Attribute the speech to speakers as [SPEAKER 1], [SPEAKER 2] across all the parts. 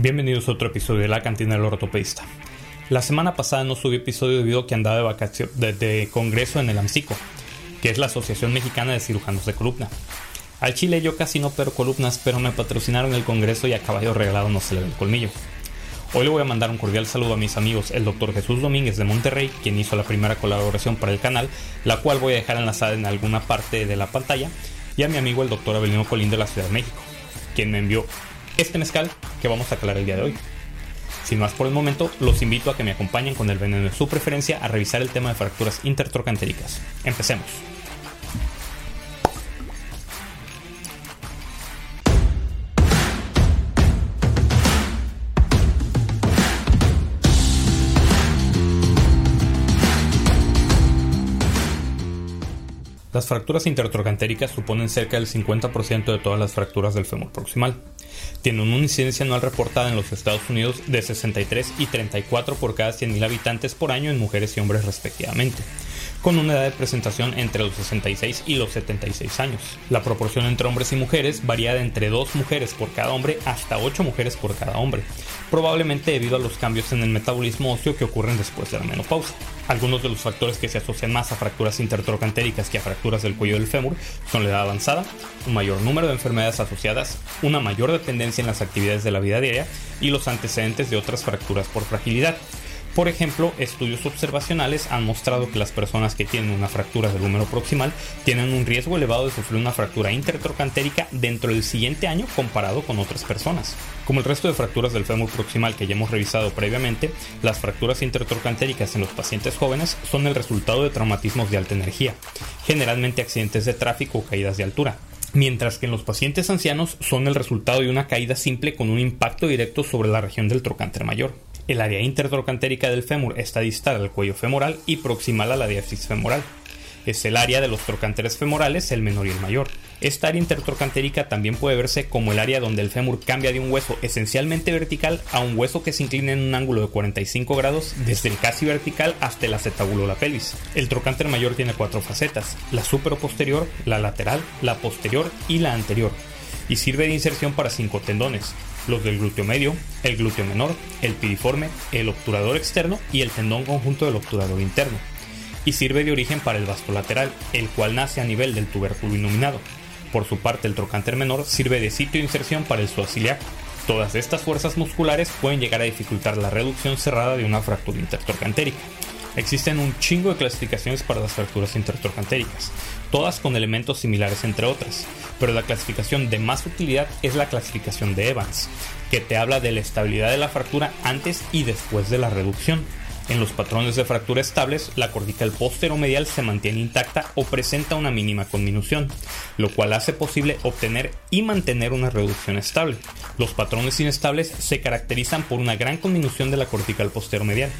[SPEAKER 1] Bienvenidos a otro episodio de La Cantina del Ortopedista. La semana pasada no subí episodio debido a que andaba de vacaciones de, congreso en el AMSICO, que es la Asociación Mexicana de Cirujanos de Columna. Al chile yo casi no opero columnas, pero me patrocinaron el congreso y a caballo regalado no se le ve el colmillo. Hoy le voy a mandar un cordial saludo a mis amigos, el doctor Jesús Domínguez de Monterrey, quien hizo la primera colaboración para el canal, la cual voy a dejar enlazada en alguna parte de la pantalla, y a mi amigo el doctor Abelino Colín de la Ciudad de México, quien me envió este mezcal que vamos a aclarar el día de hoy. Sin más por el momento, los invito a que me acompañen con el veneno de su preferencia a revisar el tema de fracturas intertrocantéricas. Empecemos. Las fracturas intertrocantéricas suponen cerca del 50% de todas las fracturas del fémur proximal. Tienen una incidencia anual reportada en los Estados Unidos de 63 y 34 por cada 100.000 habitantes por año en mujeres y hombres respectivamente con una edad de presentación entre los 66 y los 76 años. La proporción entre hombres y mujeres varía de entre 2 mujeres por cada hombre hasta 8 mujeres por cada hombre, probablemente debido a los cambios en el metabolismo óseo que ocurren después de la menopausia. Algunos de los factores que se asocian más a fracturas intertrocantéricas que a fracturas del cuello del fémur son la edad avanzada, un mayor número de enfermedades asociadas, una mayor dependencia en las actividades de la vida diaria y los antecedentes de otras fracturas por fragilidad. Por ejemplo, estudios observacionales han mostrado que las personas que tienen una fractura del húmero proximal tienen un riesgo elevado de sufrir una fractura intertrocantérica dentro del siguiente año comparado con otras personas. Como el resto de fracturas del fémur proximal que ya hemos revisado previamente, las fracturas intertrocantéricas en los pacientes jóvenes son el resultado de traumatismos de alta energía, generalmente accidentes de tráfico o caídas de altura mientras que en los pacientes ancianos son el resultado de una caída simple con un impacto directo sobre la región del trocánter mayor. El área intertrocantérica del fémur está distal al cuello femoral y proximal a la diáfisis femoral. Es el área de los trocánteres femorales, el menor y el mayor. Esta área intertrocantérica también puede verse como el área donde el fémur cambia de un hueso esencialmente vertical a un hueso que se inclina en un ángulo de 45 grados desde el casi vertical hasta el acetábulo de la pelvis. El trocánter mayor tiene cuatro facetas, la supero-posterior, la lateral, la posterior y la anterior, y sirve de inserción para cinco tendones, los del glúteo medio, el glúteo menor, el piriforme, el obturador externo y el tendón conjunto del obturador interno. Y sirve de origen para el vasto lateral, el cual nace a nivel del tubérculo iluminado. Por su parte, el trocánter menor sirve de sitio de inserción para el suaciliaco. Todas estas fuerzas musculares pueden llegar a dificultar la reducción cerrada de una fractura intertrocantérica. Existen un chingo de clasificaciones para las fracturas intertrocantéricas, todas con elementos similares entre otras, pero la clasificación de más utilidad es la clasificación de Evans, que te habla de la estabilidad de la fractura antes y después de la reducción. En los patrones de fractura estables, la cortical posteromedial se mantiene intacta o presenta una mínima conminución, lo cual hace posible obtener y mantener una reducción estable. Los patrones inestables se caracterizan por una gran conminución de la cortical posteromedial,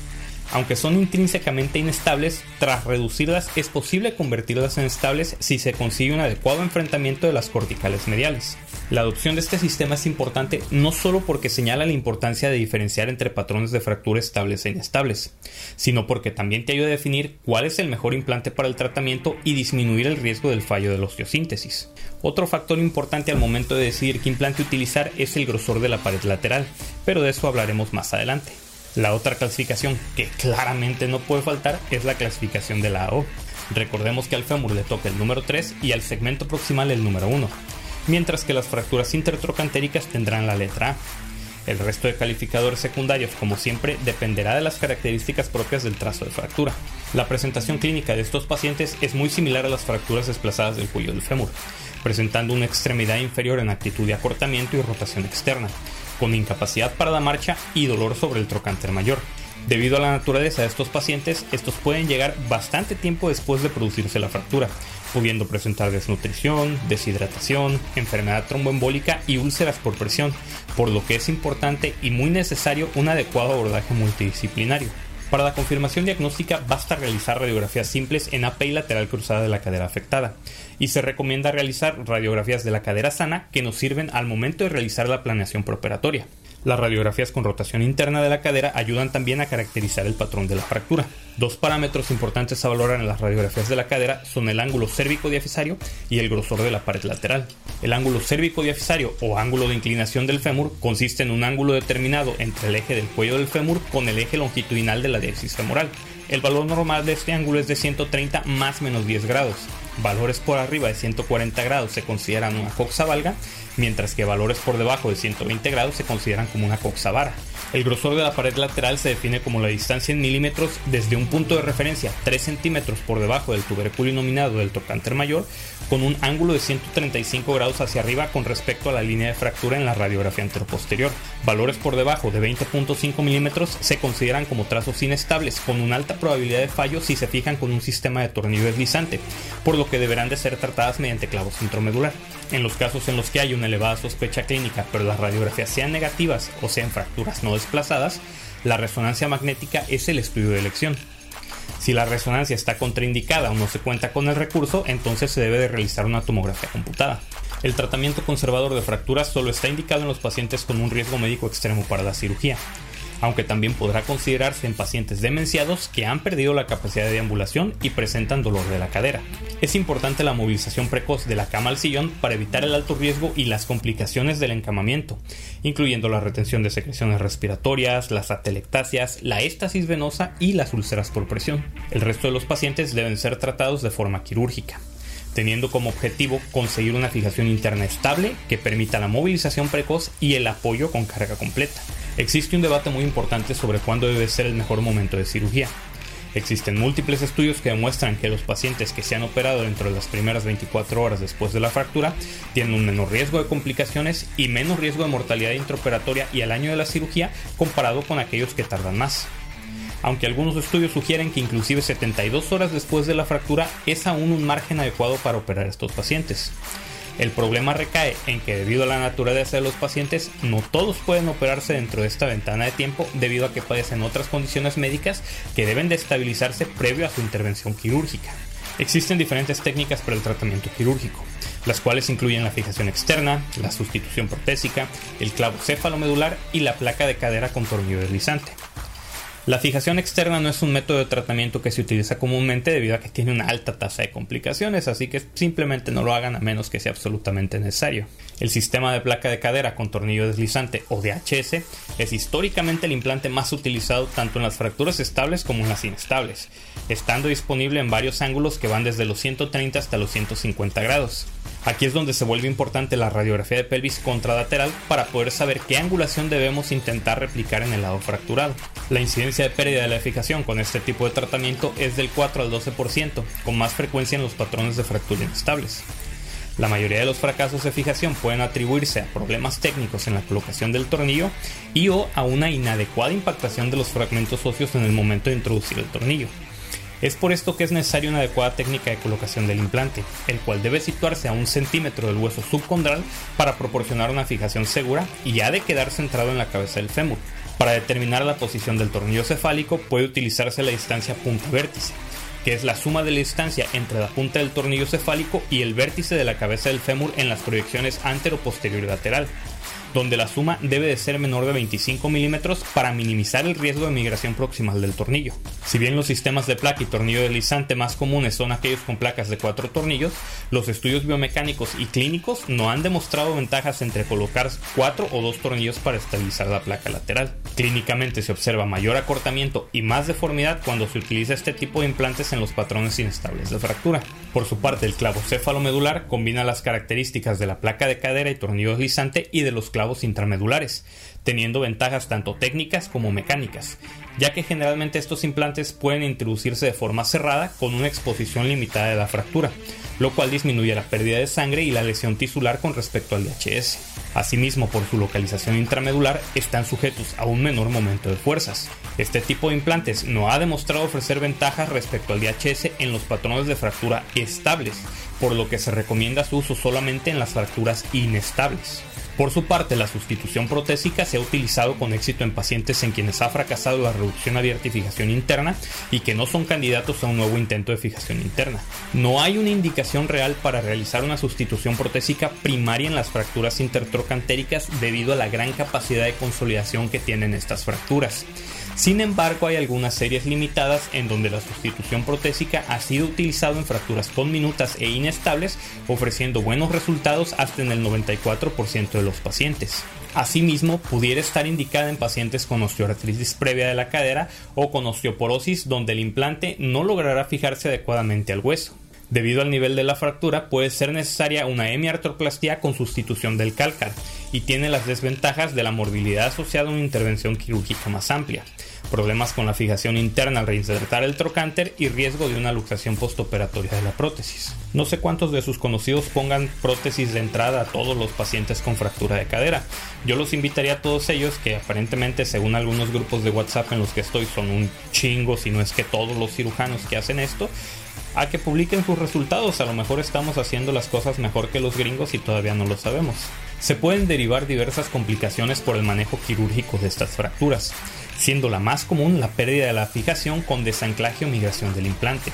[SPEAKER 1] aunque son intrínsecamente inestables, tras reducirlas es posible convertirlas en estables si se consigue un adecuado enfrentamiento de las corticales mediales. La adopción de este sistema es importante no solo porque señala la importancia de diferenciar entre patrones de fractura estables e inestables, sino porque también te ayuda a definir cuál es el mejor implante para el tratamiento y disminuir el riesgo del fallo de la osteosíntesis. Otro factor importante al momento de decidir qué implante utilizar es el grosor de la pared lateral, pero de eso hablaremos más adelante. La otra clasificación que claramente no puede faltar es la clasificación de la AO. Recordemos que al fémur le toca el número 3 y al segmento proximal el número 1, mientras que las fracturas intertrocantéricas tendrán la letra A. El resto de calificadores secundarios, como siempre, dependerá de las características propias del trazo de fractura. La presentación clínica de estos pacientes es muy similar a las fracturas desplazadas del cuello del fémur, presentando una extremidad inferior en actitud de acortamiento y rotación externa, con incapacidad para la marcha y dolor sobre el trocánter mayor. Debido a la naturaleza de estos pacientes, estos pueden llegar bastante tiempo después de producirse la fractura, pudiendo presentar desnutrición, deshidratación, enfermedad tromboembólica y úlceras por presión, por lo que es importante y muy necesario un adecuado abordaje multidisciplinario. Para la confirmación diagnóstica basta realizar radiografías simples en AP y lateral cruzada de la cadera afectada y se recomienda realizar radiografías de la cadera sana que nos sirven al momento de realizar la planeación preoperatoria. Las radiografías con rotación interna de la cadera ayudan también a caracterizar el patrón de la fractura. Dos parámetros importantes a valorar en las radiografías de la cadera son el ángulo cérvico-diafisario y el grosor de la pared lateral. El ángulo cérvico-diafisario o ángulo de inclinación del fémur consiste en un ángulo determinado entre el eje del cuello del fémur con el eje longitudinal de la diáfisis femoral. El valor normal de este ángulo es de 130 más menos 10 grados. Valores por arriba de 140 grados se consideran una coxa valga mientras que valores por debajo de 120 grados se consideran como una coxavara. El grosor de la pared lateral se define como la distancia en milímetros desde un punto de referencia 3 centímetros por debajo del tuberculio nominado del trocánter mayor, con un ángulo de 135 grados hacia arriba con respecto a la línea de fractura en la radiografía anteroposterior. Valores por debajo de 20.5 milímetros se consideran como trazos inestables, con una alta probabilidad de fallo si se fijan con un sistema de tornillo deslizante, por lo que deberán de ser tratadas mediante clavos intramedular. En los casos en los que hay una elevada sospecha clínica, pero las radiografías sean negativas o sean fracturas no desplazadas, la resonancia magnética es el estudio de elección. Si la resonancia está contraindicada o no se cuenta con el recurso, entonces se debe de realizar una tomografía computada. El tratamiento conservador de fracturas solo está indicado en los pacientes con un riesgo médico extremo para la cirugía aunque también podrá considerarse en pacientes demenciados que han perdido la capacidad de deambulación y presentan dolor de la cadera. Es importante la movilización precoz de la cama al sillón para evitar el alto riesgo y las complicaciones del encamamiento, incluyendo la retención de secreciones respiratorias, las atelectasias, la éstasis venosa y las úlceras por presión. El resto de los pacientes deben ser tratados de forma quirúrgica teniendo como objetivo conseguir una fijación interna estable que permita la movilización precoz y el apoyo con carga completa. Existe un debate muy importante sobre cuándo debe ser el mejor momento de cirugía. Existen múltiples estudios que demuestran que los pacientes que se han operado dentro de las primeras 24 horas después de la fractura tienen un menor riesgo de complicaciones y menos riesgo de mortalidad intraoperatoria y al año de la cirugía comparado con aquellos que tardan más. Aunque algunos estudios sugieren que inclusive 72 horas después de la fractura es aún un margen adecuado para operar a estos pacientes. El problema recae en que debido a la naturaleza de los pacientes, no todos pueden operarse dentro de esta ventana de tiempo debido a que padecen otras condiciones médicas que deben de estabilizarse previo a su intervención quirúrgica. Existen diferentes técnicas para el tratamiento quirúrgico, las cuales incluyen la fijación externa, la sustitución protésica, el clavo cefalomedular y la placa de cadera con tornillo deslizante. La fijación externa no es un método de tratamiento que se utiliza comúnmente debido a que tiene una alta tasa de complicaciones, así que simplemente no lo hagan a menos que sea absolutamente necesario. El sistema de placa de cadera con tornillo deslizante o DHS es históricamente el implante más utilizado tanto en las fracturas estables como en las inestables, estando disponible en varios ángulos que van desde los 130 hasta los 150 grados. Aquí es donde se vuelve importante la radiografía de pelvis contralateral para poder saber qué angulación debemos intentar replicar en el lado fracturado. La incidencia de pérdida de la eficacia con este tipo de tratamiento es del 4 al 12%, con más frecuencia en los patrones de fractura inestables. La mayoría de los fracasos de fijación pueden atribuirse a problemas técnicos en la colocación del tornillo y o a una inadecuada impactación de los fragmentos óseos en el momento de introducir el tornillo. Es por esto que es necesaria una adecuada técnica de colocación del implante, el cual debe situarse a un centímetro del hueso subcondral para proporcionar una fijación segura y ha de quedar centrado en la cabeza del fémur. Para determinar la posición del tornillo cefálico puede utilizarse la distancia punta-vértice, que es la suma de la distancia entre la punta del tornillo cefálico y el vértice de la cabeza del fémur en las proyecciones antero-posterior y lateral donde la suma debe de ser menor de 25 milímetros para minimizar el riesgo de migración proximal del tornillo. Si bien los sistemas de placa y tornillo deslizante más comunes son aquellos con placas de cuatro tornillos, los estudios biomecánicos y clínicos no han demostrado ventajas entre colocar cuatro o dos tornillos para estabilizar la placa lateral. Clínicamente se observa mayor acortamiento y más deformidad cuando se utiliza este tipo de implantes en los patrones inestables de fractura. Por su parte, el clavo cefalomedular combina las características de la placa de cadera y tornillo deslizante y de los clavos intramedulares, teniendo ventajas tanto técnicas como mecánicas, ya que generalmente estos implantes pueden introducirse de forma cerrada con una exposición limitada de la fractura, lo cual disminuye la pérdida de sangre y la lesión tisular con respecto al DHS. Asimismo, por su localización intramedular, están sujetos a un menor momento de fuerzas. Este tipo de implantes no ha demostrado ofrecer ventajas respecto al DHS en los patrones de fractura estables, por lo que se recomienda su uso solamente en las fracturas inestables. Por su parte, la sustitución protésica se ha utilizado con éxito en pacientes en quienes ha fracasado la reducción abierta y fijación interna y que no son candidatos a un nuevo intento de fijación interna. No hay una indicación real para realizar una sustitución protésica primaria en las fracturas intertrocantéricas debido a la gran capacidad de consolidación que tienen estas fracturas. Sin embargo, hay algunas series limitadas en donde la sustitución protésica ha sido utilizado en fracturas conminutas e inestables, ofreciendo buenos resultados hasta en el 94% de los pacientes. Asimismo, pudiera estar indicada en pacientes con osteoartritis previa de la cadera o con osteoporosis donde el implante no logrará fijarse adecuadamente al hueso. Debido al nivel de la fractura, puede ser necesaria una hemiartroplastia con sustitución del cálcar y tiene las desventajas de la morbilidad asociada a una intervención quirúrgica más amplia, problemas con la fijación interna al reinsertar el trocánter y riesgo de una luxación postoperatoria de la prótesis. No sé cuántos de sus conocidos pongan prótesis de entrada a todos los pacientes con fractura de cadera. Yo los invitaría a todos ellos, que aparentemente según algunos grupos de WhatsApp en los que estoy son un chingo, si no es que todos los cirujanos que hacen esto, a que publiquen sus resultados. A lo mejor estamos haciendo las cosas mejor que los gringos y todavía no lo sabemos. Se pueden derivar diversas complicaciones por el manejo quirúrgico de estas fracturas, siendo la más común la pérdida de la fijación con desanclaje o migración del implante,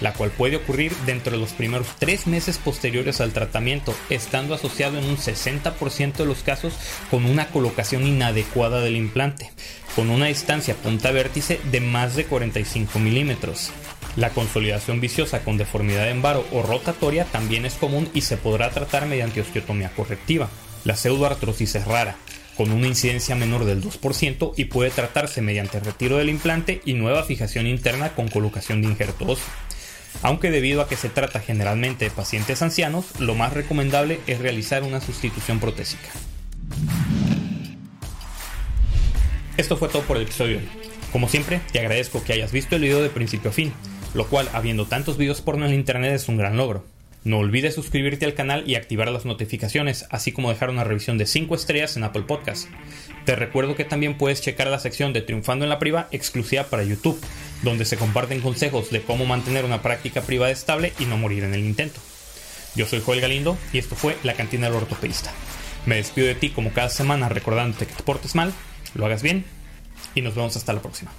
[SPEAKER 1] la cual puede ocurrir dentro de los primeros tres meses posteriores al tratamiento, estando asociado en un 60% de los casos con una colocación inadecuada del implante, con una distancia punta-vértice de más de 45 milímetros. La consolidación viciosa con deformidad en varo o rotatoria también es común y se podrá tratar mediante osteotomía correctiva. La pseudoartrosis es rara, con una incidencia menor del 2% y puede tratarse mediante retiro del implante y nueva fijación interna con colocación de injerto óseo. Aunque debido a que se trata generalmente de pacientes ancianos, lo más recomendable es realizar una sustitución protésica. Esto fue todo por el episodio. Como siempre, te agradezco que hayas visto el video de principio a fin lo cual, habiendo tantos videos porno en internet, es un gran logro. No olvides suscribirte al canal y activar las notificaciones, así como dejar una revisión de 5 estrellas en Apple Podcast. Te recuerdo que también puedes checar la sección de Triunfando en la Priva exclusiva para YouTube, donde se comparten consejos de cómo mantener una práctica privada estable y no morir en el intento. Yo soy Joel Galindo y esto fue La Cantina del Ortopedista. Me despido de ti como cada semana recordándote que te portes mal, lo hagas bien y nos vemos hasta la próxima.